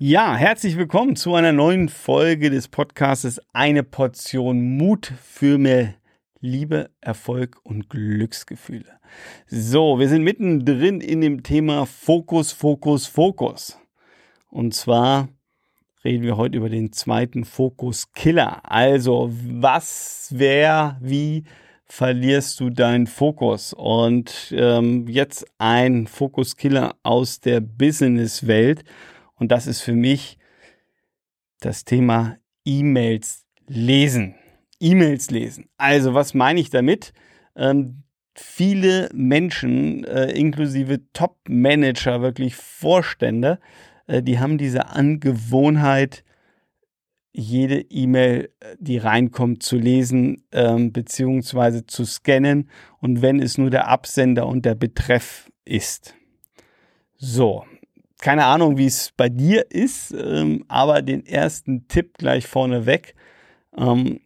Ja, herzlich willkommen zu einer neuen Folge des Podcasts Eine Portion Mut für mehr Liebe, Erfolg und Glücksgefühle. So, wir sind mittendrin in dem Thema Fokus, Fokus, Fokus. Und zwar reden wir heute über den zweiten Fokus-Killer. Also, was, wer, wie verlierst du deinen Fokus? Und ähm, jetzt ein Fokus-Killer aus der Business-Welt. Und das ist für mich das Thema E-Mails lesen. E-Mails lesen. Also was meine ich damit? Ähm, viele Menschen, äh, inklusive Top-Manager, wirklich Vorstände, äh, die haben diese Angewohnheit, jede E-Mail, äh, die reinkommt, zu lesen ähm, beziehungsweise zu scannen und wenn es nur der Absender und der Betreff ist. So, keine Ahnung, wie es bei dir ist, ähm, aber den ersten Tipp gleich vorneweg. Ähm,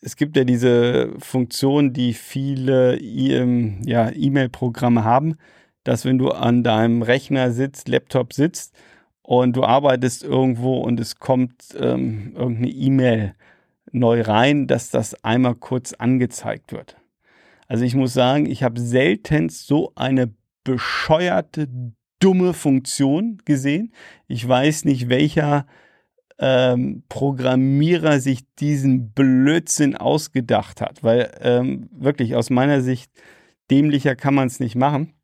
es gibt ja diese Funktion, die viele ähm, ja, E-Mail-Programme haben, dass wenn du an deinem Rechner sitzt, Laptop sitzt und du arbeitest irgendwo und es kommt ähm, irgendeine E-Mail neu rein, dass das einmal kurz angezeigt wird. Also ich muss sagen, ich habe selten so eine bescheuerte, dumme Funktion gesehen. Ich weiß nicht, welcher ähm, Programmierer sich diesen Blödsinn ausgedacht hat, weil ähm, wirklich aus meiner Sicht dämlicher kann man es nicht machen.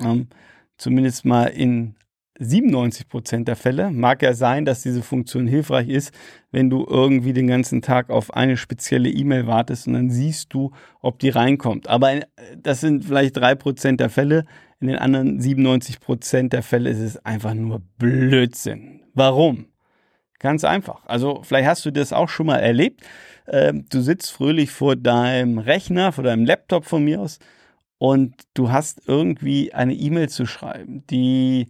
Ähm, zumindest mal in 97 Prozent der Fälle mag ja sein, dass diese Funktion hilfreich ist, wenn du irgendwie den ganzen Tag auf eine spezielle E-Mail wartest und dann siehst du, ob die reinkommt. Aber äh, das sind vielleicht drei Prozent der Fälle. In den anderen 97 Prozent der Fälle ist es einfach nur Blödsinn. Warum? Ganz einfach. Also vielleicht hast du das auch schon mal erlebt. Ähm, du sitzt fröhlich vor deinem Rechner, vor deinem Laptop von mir aus und du hast irgendwie eine E-Mail zu schreiben, die,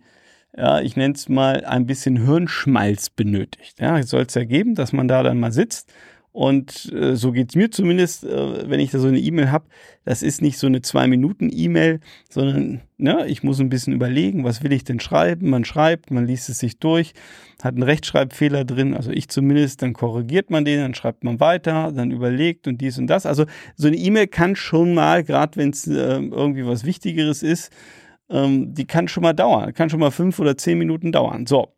ja, ich nenne es mal ein bisschen Hirnschmalz benötigt. Ja, soll es ja geben, dass man da dann mal sitzt und äh, so geht's mir zumindest, äh, wenn ich da so eine E-Mail habe. Das ist nicht so eine Zwei-Minuten-E-Mail, sondern ja, ich muss ein bisschen überlegen, was will ich denn schreiben. Man schreibt, man liest es sich durch, hat einen Rechtschreibfehler drin, also ich zumindest, dann korrigiert man den, dann schreibt man weiter, dann überlegt und dies und das. Also so eine E-Mail kann schon mal, gerade wenn es äh, irgendwie was Wichtigeres ist, ähm, die kann schon mal dauern, kann schon mal fünf oder zehn Minuten dauern. So.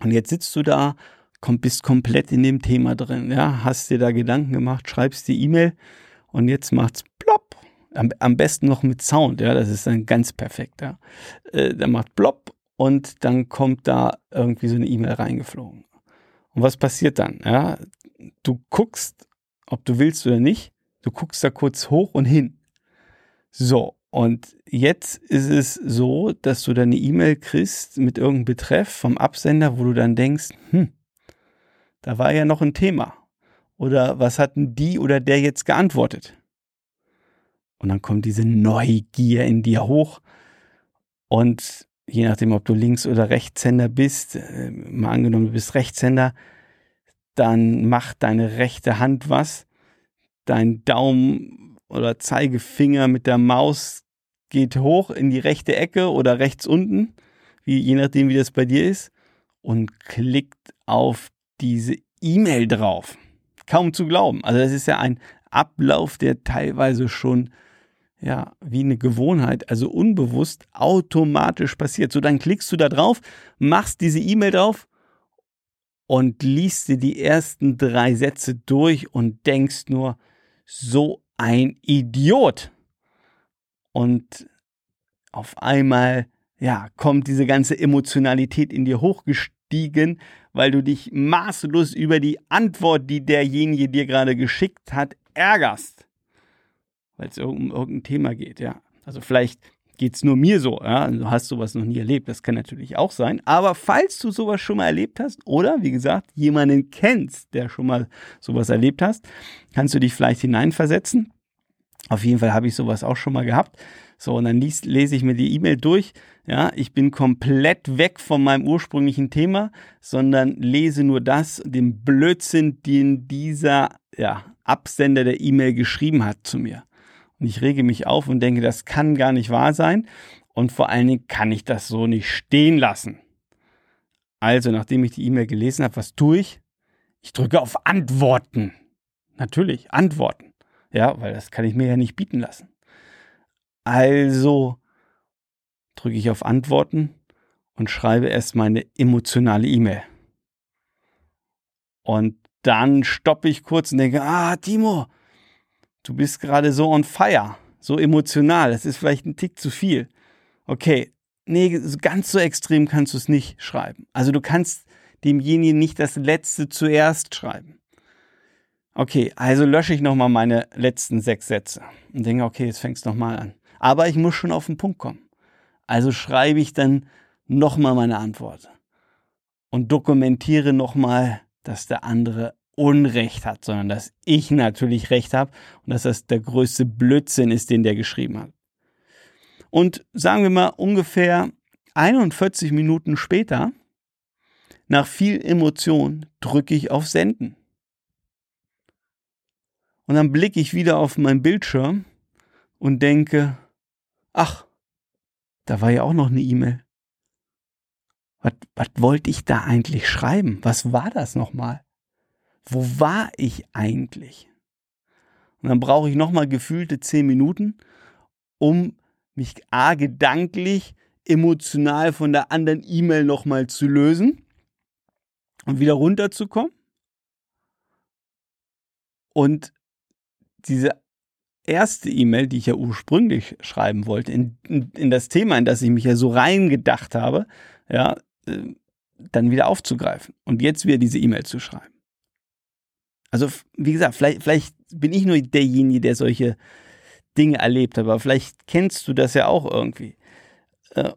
Und jetzt sitzt du da komm, bist komplett in dem Thema drin, ja, hast dir da Gedanken gemacht, schreibst die E-Mail und jetzt macht's plopp. Am, am, besten noch mit Sound, ja, das ist dann ganz perfekt, ja. Äh, dann macht plopp und dann kommt da irgendwie so eine E-Mail reingeflogen. Und was passiert dann? Ja, du guckst, ob du willst oder nicht, du guckst da kurz hoch und hin. So, und jetzt ist es so, dass du deine E-Mail kriegst mit irgendeinem Betreff vom Absender, wo du dann denkst, hm, da war ja noch ein Thema. Oder was hatten die oder der jetzt geantwortet? Und dann kommt diese Neugier in dir hoch. Und je nachdem, ob du Links- oder Rechtshänder bist, äh, mal angenommen, du bist Rechtshänder, dann macht deine rechte Hand was. Dein Daumen oder Zeigefinger mit der Maus geht hoch in die rechte Ecke oder rechts unten, wie, je nachdem, wie das bei dir ist, und klickt auf diese E-Mail drauf. Kaum zu glauben. Also das ist ja ein Ablauf, der teilweise schon ja, wie eine Gewohnheit, also unbewusst automatisch passiert. So, dann klickst du da drauf, machst diese E-Mail drauf und liest dir die ersten drei Sätze durch und denkst nur, so ein Idiot. Und auf einmal, ja, kommt diese ganze Emotionalität in dir hochgestiegen, weil du dich maßlos über die Antwort, die derjenige dir gerade geschickt hat, ärgerst. Weil es um irgendein Thema geht, ja. Also vielleicht geht es nur mir so, ja. Du hast sowas noch nie erlebt, das kann natürlich auch sein. Aber falls du sowas schon mal erlebt hast oder, wie gesagt, jemanden kennst, der schon mal sowas erlebt hast, kannst du dich vielleicht hineinversetzen. Auf jeden Fall habe ich sowas auch schon mal gehabt. So, und dann lies, lese ich mir die E-Mail durch. Ja, ich bin komplett weg von meinem ursprünglichen Thema, sondern lese nur das, den Blödsinn, den dieser ja, Absender der E-Mail geschrieben hat zu mir. Und ich rege mich auf und denke, das kann gar nicht wahr sein. Und vor allen Dingen kann ich das so nicht stehen lassen. Also, nachdem ich die E-Mail gelesen habe, was tue ich? Ich drücke auf Antworten. Natürlich, Antworten. Ja, weil das kann ich mir ja nicht bieten lassen. Also drücke ich auf Antworten und schreibe erst meine emotionale E-Mail. Und dann stoppe ich kurz und denke, ah, Timo, du bist gerade so on fire, so emotional, das ist vielleicht ein Tick zu viel. Okay, nee, ganz so extrem kannst du es nicht schreiben. Also du kannst demjenigen nicht das Letzte zuerst schreiben. Okay, also lösche ich nochmal meine letzten sechs Sätze und denke, okay, jetzt fängst du nochmal an. Aber ich muss schon auf den Punkt kommen. Also schreibe ich dann nochmal meine Antwort und dokumentiere nochmal, dass der andere Unrecht hat, sondern dass ich natürlich Recht habe und dass das der größte Blödsinn ist, den der geschrieben hat. Und sagen wir mal ungefähr 41 Minuten später, nach viel Emotion, drücke ich auf Senden. Und dann blicke ich wieder auf meinen Bildschirm und denke, ach, da war ja auch noch eine E-Mail. Was, was wollte ich da eigentlich schreiben? Was war das nochmal? Wo war ich eigentlich? Und dann brauche ich nochmal gefühlte zehn Minuten, um mich a gedanklich, emotional von der anderen E-Mail nochmal zu lösen und wieder runterzukommen. Und diese erste E-Mail, die ich ja ursprünglich schreiben wollte, in, in, in, das Thema, in das ich mich ja so reingedacht habe, ja, äh, dann wieder aufzugreifen und jetzt wieder diese E-Mail zu schreiben. Also, wie gesagt, vielleicht, vielleicht bin ich nur derjenige, der solche Dinge erlebt hat, aber vielleicht kennst du das ja auch irgendwie. Äh,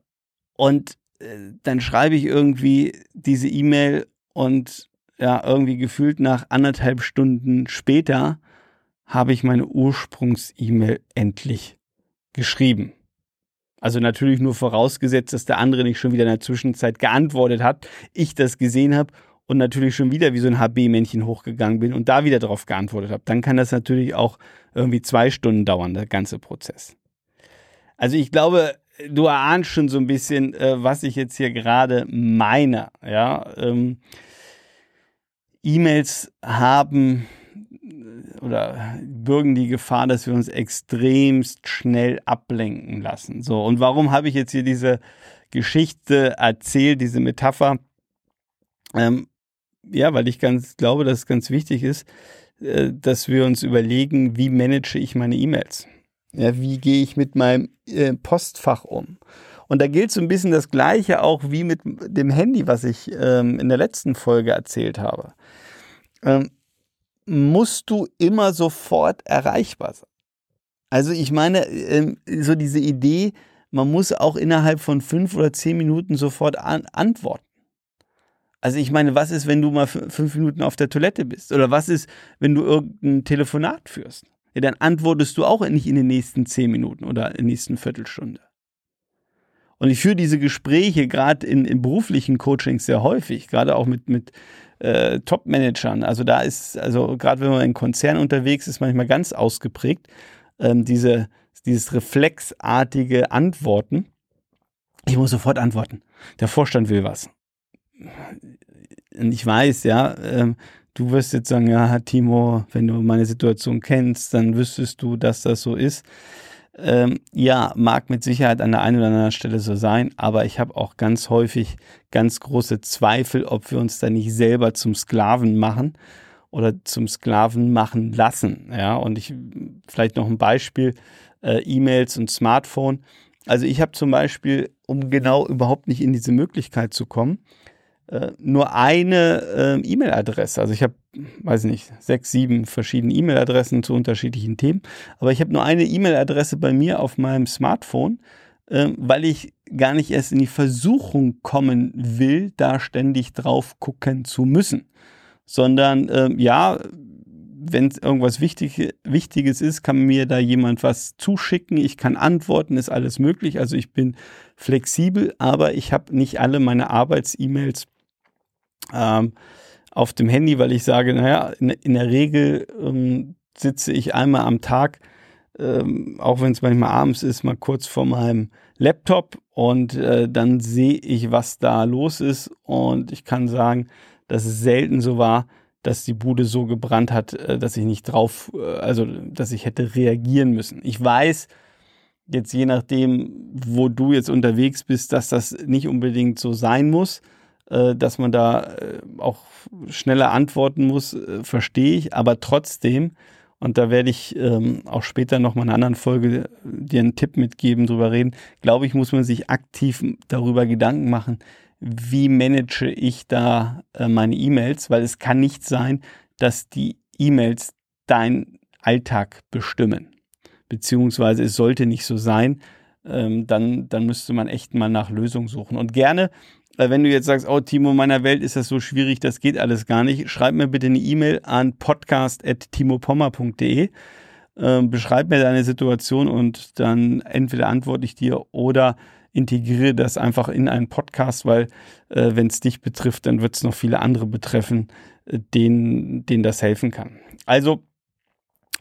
und äh, dann schreibe ich irgendwie diese E-Mail und ja, irgendwie gefühlt nach anderthalb Stunden später habe ich meine Ursprungs-E-Mail endlich geschrieben. Also natürlich nur vorausgesetzt, dass der andere nicht schon wieder in der Zwischenzeit geantwortet hat, ich das gesehen habe und natürlich schon wieder wie so ein HB-Männchen hochgegangen bin und da wieder darauf geantwortet habe. Dann kann das natürlich auch irgendwie zwei Stunden dauern, der ganze Prozess. Also ich glaube, du erahnst schon so ein bisschen, äh, was ich jetzt hier gerade meine. Ja, ähm, E-Mails haben oder bürgen die Gefahr, dass wir uns extremst schnell ablenken lassen. So, und warum habe ich jetzt hier diese Geschichte erzählt, diese Metapher? Ähm, ja, weil ich ganz glaube, dass es ganz wichtig ist, äh, dass wir uns überlegen, wie manage ich meine E-Mails? Ja, wie gehe ich mit meinem äh, Postfach um? Und da gilt so ein bisschen das Gleiche auch wie mit dem Handy, was ich ähm, in der letzten Folge erzählt habe. Ähm, musst du immer sofort erreichbar sein. Also ich meine, ähm, so diese Idee, man muss auch innerhalb von fünf oder zehn Minuten sofort an antworten. Also ich meine, was ist, wenn du mal fünf Minuten auf der Toilette bist? Oder was ist, wenn du irgendein Telefonat führst? Ja, dann antwortest du auch nicht in den nächsten zehn Minuten oder in der nächsten Viertelstunde. Und ich führe diese Gespräche gerade in, in beruflichen Coachings sehr häufig, gerade auch mit, mit äh, Top-Managern. Also da ist, also gerade wenn man in Konzernen unterwegs ist, manchmal ganz ausgeprägt, ähm, diese, dieses reflexartige Antworten. Ich muss sofort antworten. Der Vorstand will was. Und ich weiß, ja, ähm, du wirst jetzt sagen, ja, Timo, wenn du meine Situation kennst, dann wüsstest du, dass das so ist. Ähm, ja, mag mit Sicherheit an der einen oder anderen Stelle so sein, aber ich habe auch ganz häufig ganz große Zweifel, ob wir uns da nicht selber zum Sklaven machen oder zum Sklaven machen lassen. Ja, und ich vielleicht noch ein Beispiel: äh, E-Mails und Smartphone. Also ich habe zum Beispiel, um genau überhaupt nicht in diese Möglichkeit zu kommen, äh, nur eine äh, E-Mail-Adresse. Also ich habe, weiß nicht, sechs, sieben verschiedene E-Mail-Adressen zu unterschiedlichen Themen. Aber ich habe nur eine E-Mail-Adresse bei mir auf meinem Smartphone, äh, weil ich gar nicht erst in die Versuchung kommen will, da ständig drauf gucken zu müssen. Sondern ähm, ja, wenn irgendwas wichtig, Wichtiges ist, kann mir da jemand was zuschicken. Ich kann antworten, ist alles möglich. Also ich bin flexibel, aber ich habe nicht alle meine Arbeits-E-Mails ähm, auf dem Handy, weil ich sage, naja, in, in der Regel ähm, sitze ich einmal am Tag, ähm, auch wenn es manchmal abends ist, mal kurz vor meinem Laptop und äh, dann sehe ich, was da los ist und ich kann sagen, dass es selten so war, dass die Bude so gebrannt hat, äh, dass ich nicht drauf, äh, also dass ich hätte reagieren müssen. Ich weiß jetzt je nachdem, wo du jetzt unterwegs bist, dass das nicht unbedingt so sein muss, dass man da auch schneller antworten muss, verstehe ich, aber trotzdem, und da werde ich ähm, auch später noch mal in einer anderen Folge dir einen Tipp mitgeben, drüber reden, glaube ich, muss man sich aktiv darüber Gedanken machen, wie manage ich da äh, meine E-Mails, weil es kann nicht sein, dass die E-Mails dein Alltag bestimmen. Beziehungsweise es sollte nicht so sein. Ähm, dann, dann müsste man echt mal nach Lösungen suchen. Und gerne, äh, wenn du jetzt sagst, oh Timo, in meiner Welt ist das so schwierig, das geht alles gar nicht, schreib mir bitte eine E-Mail an podcast.timopommer.de. Äh, beschreib mir deine Situation und dann entweder antworte ich dir oder integriere das einfach in einen Podcast, weil äh, wenn es dich betrifft, dann wird es noch viele andere betreffen, äh, denen, denen das helfen kann. Also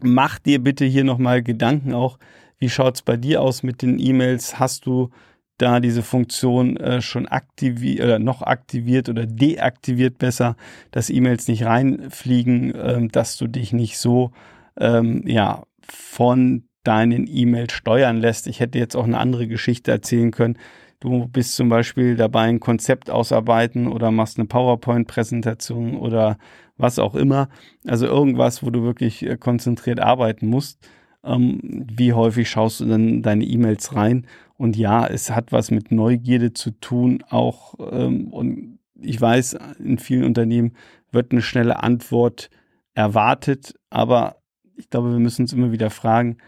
mach dir bitte hier nochmal Gedanken auch, wie schaut es bei dir aus mit den E-Mails? Hast du da diese Funktion äh, schon aktiviert oder noch aktiviert oder deaktiviert besser, dass E-Mails nicht reinfliegen, ähm, dass du dich nicht so ähm, ja von deinen E-Mail steuern lässt. Ich hätte jetzt auch eine andere Geschichte erzählen können. Du bist zum Beispiel dabei, ein Konzept ausarbeiten oder machst eine PowerPoint-Präsentation oder was auch immer. Also irgendwas, wo du wirklich äh, konzentriert arbeiten musst. Ähm, wie häufig schaust du dann deine E-Mails rein? Und ja, es hat was mit Neugierde zu tun, auch ähm, und ich weiß, in vielen Unternehmen wird eine schnelle Antwort erwartet, aber ich glaube, wir müssen uns immer wieder fragen,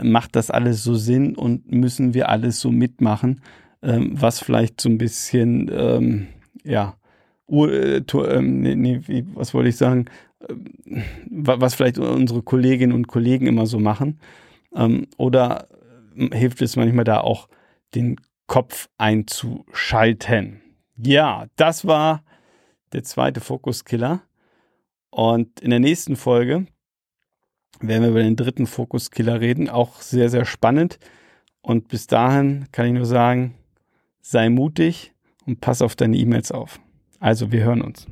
macht das alles so Sinn und müssen wir alles so mitmachen, ähm, was vielleicht so ein bisschen, ähm, ja, äh, ähm, nee, nee, was wollte ich sagen, ähm, was vielleicht unsere Kolleginnen und Kollegen immer so machen. Ähm, oder äh, hilft es manchmal da auch, den Kopf einzuschalten. Ja, das war der zweite Fokuskiller. Und in der nächsten Folge werden wir über den dritten Fokuskiller reden. Auch sehr, sehr spannend. Und bis dahin kann ich nur sagen, sei mutig und pass auf deine E-Mails auf. Also, wir hören uns.